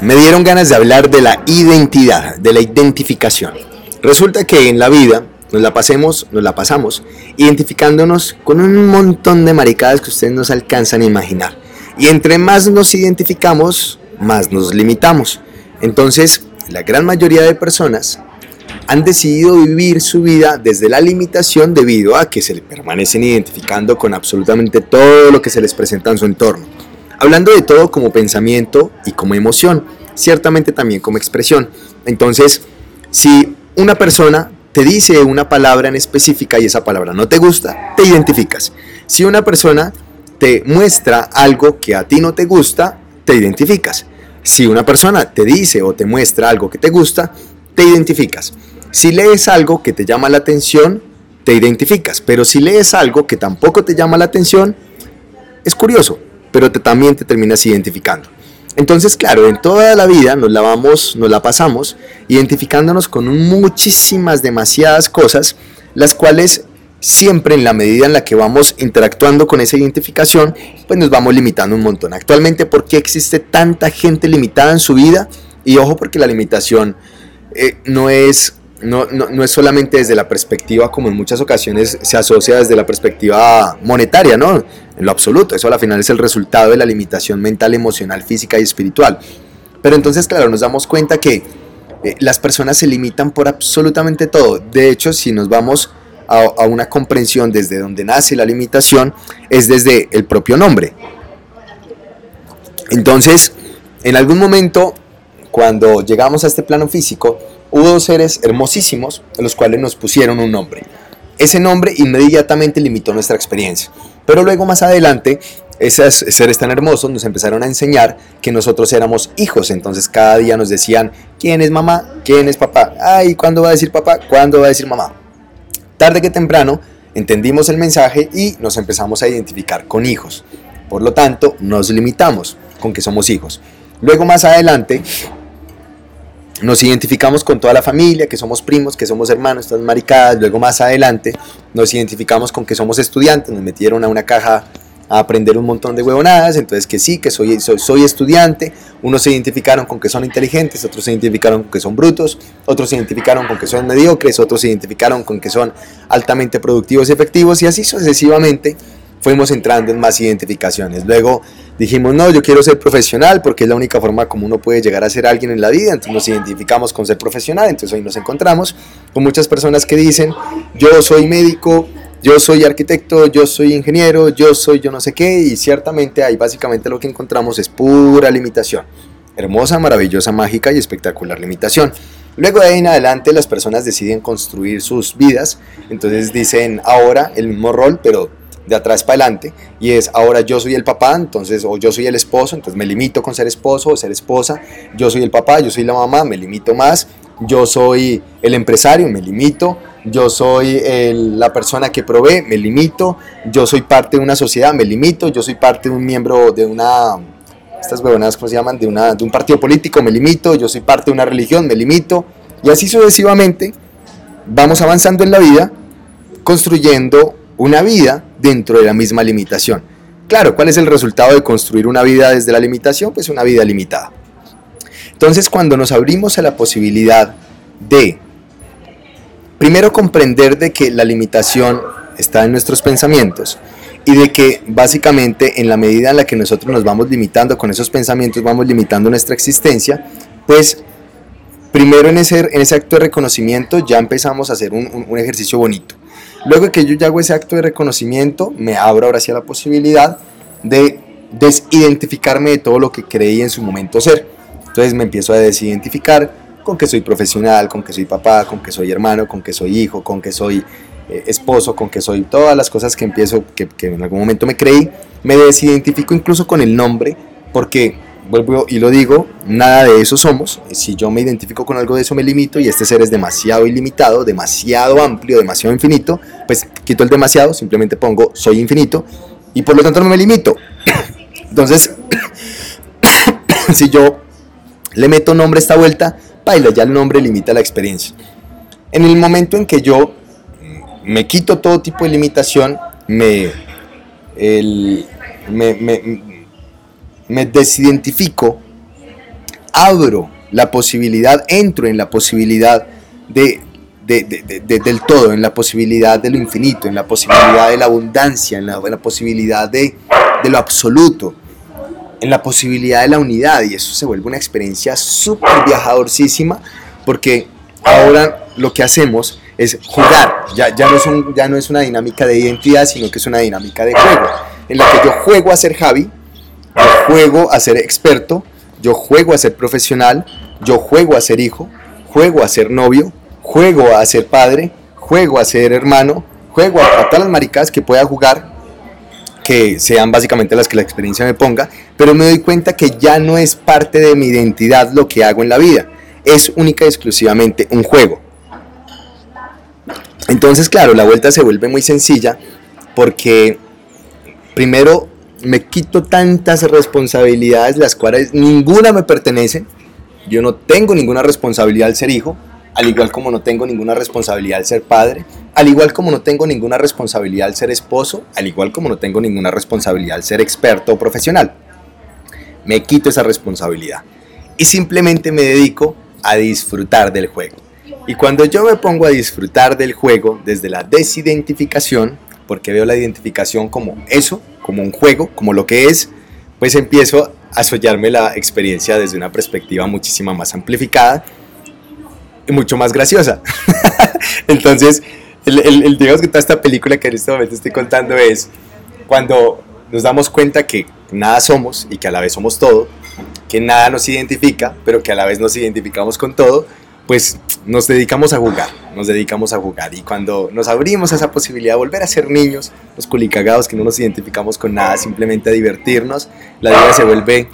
me dieron ganas de hablar de la identidad, de la identificación. Resulta que en la vida nos la pasemos, nos la pasamos identificándonos con un montón de maricadas que ustedes no se alcanzan a imaginar. Y entre más nos identificamos, más nos limitamos. Entonces, la gran mayoría de personas han decidido vivir su vida desde la limitación debido a que se permanecen identificando con absolutamente todo lo que se les presenta en su entorno. Hablando de todo como pensamiento y como emoción, ciertamente también como expresión. Entonces, si una persona te dice una palabra en específica y esa palabra no te gusta, te identificas. Si una persona te muestra algo que a ti no te gusta, te identificas. Si una persona te dice o te muestra algo que te gusta, te identificas. Si lees algo que te llama la atención, te identificas. Pero si lees algo que tampoco te llama la atención, es curioso, pero te, también te terminas identificando. Entonces, claro, en toda la vida nos la vamos, nos la pasamos identificándonos con muchísimas, demasiadas cosas, las cuales siempre en la medida en la que vamos interactuando con esa identificación, pues nos vamos limitando un montón. Actualmente, ¿por qué existe tanta gente limitada en su vida? Y ojo, porque la limitación eh, no es no, no, es solamente desde la perspectiva, como en muchas ocasiones se asocia desde la perspectiva monetaria, ¿no? En lo absoluto, eso al final es el resultado de la limitación mental, emocional, física y espiritual. Pero entonces, claro, nos damos cuenta que eh, las personas se limitan por absolutamente todo. De hecho, si nos vamos a, a una comprensión desde donde nace la limitación, es desde el propio nombre. Entonces, en algún momento, cuando llegamos a este plano físico, hubo dos seres hermosísimos los cuales nos pusieron un nombre. Ese nombre inmediatamente limitó nuestra experiencia. Pero luego más adelante, esos seres tan hermosos nos empezaron a enseñar que nosotros éramos hijos. Entonces cada día nos decían, ¿quién es mamá? ¿quién es papá? Ay, ¿cuándo va a decir papá? ¿Cuándo va a decir mamá? Tarde que temprano entendimos el mensaje y nos empezamos a identificar con hijos. Por lo tanto, nos limitamos con que somos hijos. Luego más adelante nos identificamos con toda la familia, que somos primos, que somos hermanos, todas maricadas. Luego más adelante nos identificamos con que somos estudiantes, nos metieron a una caja a aprender un montón de huevonadas, entonces que sí, que soy, soy, soy, estudiante, unos se identificaron con que son inteligentes, otros se identificaron con que son brutos, otros se identificaron con que son mediocres, otros se identificaron con que son altamente productivos y efectivos, y así sucesivamente fuimos entrando en más identificaciones. Luego dijimos, no, yo quiero ser profesional porque es la única forma como uno puede llegar a ser alguien en la vida, entonces nos identificamos con ser profesional, entonces hoy nos encontramos con muchas personas que dicen, yo soy médico, yo soy arquitecto, yo soy ingeniero, yo soy yo no sé qué, y ciertamente ahí básicamente lo que encontramos es pura limitación. Hermosa, maravillosa, mágica y espectacular limitación. Luego de ahí en adelante las personas deciden construir sus vidas, entonces dicen ahora el mismo rol, pero de atrás para adelante. Y es ahora yo soy el papá, entonces o yo soy el esposo, entonces me limito con ser esposo o ser esposa, yo soy el papá, yo soy la mamá, me limito más, yo soy el empresario, me limito, yo soy la persona que provee, me limito, yo soy parte de una sociedad, me limito, yo soy parte de un miembro de una estas huevonadas, ¿cómo se llaman? De, una, de un partido político, me limito, yo soy parte de una religión, me limito, y así sucesivamente vamos avanzando en la vida, construyendo una vida dentro de la misma limitación. Claro, ¿cuál es el resultado de construir una vida desde la limitación? Pues una vida limitada. Entonces, cuando nos abrimos a la posibilidad de, primero comprender de que la limitación está en nuestros pensamientos y de que básicamente en la medida en la que nosotros nos vamos limitando con esos pensamientos, vamos limitando nuestra existencia, pues primero en ese, en ese acto de reconocimiento ya empezamos a hacer un, un ejercicio bonito Luego que yo ya hago ese acto de reconocimiento, me abro ahora hacia la posibilidad de desidentificarme de todo lo que creí en su momento ser. Entonces me empiezo a desidentificar con que soy profesional, con que soy papá, con que soy hermano, con que soy hijo, con que soy eh, esposo, con que soy todas las cosas que empiezo, que, que en algún momento me creí. Me desidentifico incluso con el nombre, porque vuelvo y lo digo, nada de eso somos. Si yo me identifico con algo de eso, me limito y este ser es demasiado ilimitado, demasiado amplio, demasiado infinito, pues quito el demasiado, simplemente pongo soy infinito y por lo tanto no me limito. Entonces, si yo le meto nombre a esta vuelta, baila, ya el nombre limita la experiencia. En el momento en que yo me quito todo tipo de limitación, me, el, me, me me desidentifico abro la posibilidad, entro en la posibilidad de, del todo, en la posibilidad de lo infinito, en la posibilidad de la abundancia, en la, posibilidad de, lo absoluto, en la posibilidad de la unidad. Y eso se vuelve una experiencia súper viajadorcísima porque ahora lo que hacemos es jugar. Ya, ya, no es ya no es una dinámica de identidad, sino que es una dinámica de juego, en la que yo juego a ser Javi, juego a ser experto, yo juego a ser profesional, yo juego a ser hijo, juego a ser novio, juego a ser padre, juego a ser hermano, juego a, todas las maricadas que pueda jugar, que sean básicamente las que la experiencia me ponga, pero me doy cuenta que ya no es parte de mi identidad lo que hago en la vida, es única y exclusivamente un juego. Entonces, claro, la vuelta se vuelve muy sencilla porque primero me quito tantas responsabilidades, las cuales ninguna me pertenece. Yo no tengo ninguna responsabilidad al ser hijo, al igual como no tengo ninguna responsabilidad al ser padre, al igual como no tengo ninguna responsabilidad al ser esposo, al igual como no tengo ninguna responsabilidad al ser experto o profesional. Me quito esa responsabilidad y simplemente me dedico a disfrutar del juego. Y cuando yo me pongo a disfrutar del juego desde la desidentificación, porque veo la identificación como eso, como un juego, como lo que es, pues empiezo a soñarme la experiencia desde una perspectiva muchísima más amplificada y mucho más graciosa. Entonces, el, el, digamos que toda esta película que en este momento estoy contando es cuando nos damos cuenta que nada somos y que a la vez somos todo, que nada nos identifica, pero que a la vez nos identificamos con todo, pues nos dedicamos a jugar, nos dedicamos a jugar. Y cuando nos abrimos a esa posibilidad de volver a ser niños, los culicagados que no nos identificamos con nada, simplemente a divertirnos, la vida se vuelve,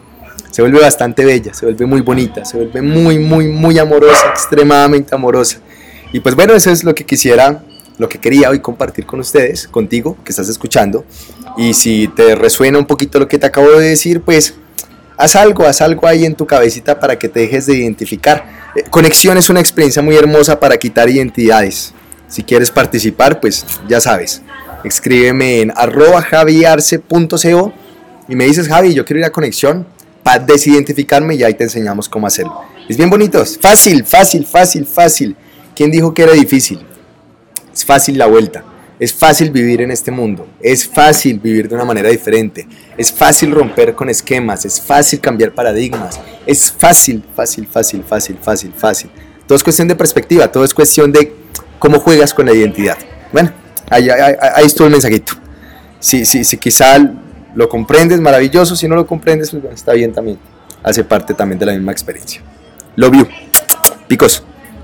se vuelve bastante bella, se vuelve muy bonita, se vuelve muy, muy, muy amorosa, extremadamente amorosa. Y pues bueno, eso es lo que quisiera, lo que quería hoy compartir con ustedes, contigo, que estás escuchando. Y si te resuena un poquito lo que te acabo de decir, pues haz algo, haz algo ahí en tu cabecita para que te dejes de identificar Conexión es una experiencia muy hermosa para quitar identidades. Si quieres participar, pues ya sabes. Escríbeme en arroba javiarce.co y me dices, Javi, yo quiero ir a conexión para desidentificarme y ahí te enseñamos cómo hacerlo. Es bien bonito, fácil, fácil, fácil, fácil. ¿Quién dijo que era difícil? Es fácil la vuelta. Es fácil vivir en este mundo, es fácil vivir de una manera diferente, es fácil romper con esquemas, es fácil cambiar paradigmas, es fácil, fácil, fácil, fácil, fácil, fácil. Todo es cuestión de perspectiva, todo es cuestión de cómo juegas con la identidad. Bueno, ahí, estuvo el mensajito. Si, si, si quizá lo comprendes, maravilloso, si no lo comprendes, pues está bien también. Hace parte también de la misma experiencia. Love you. Picos.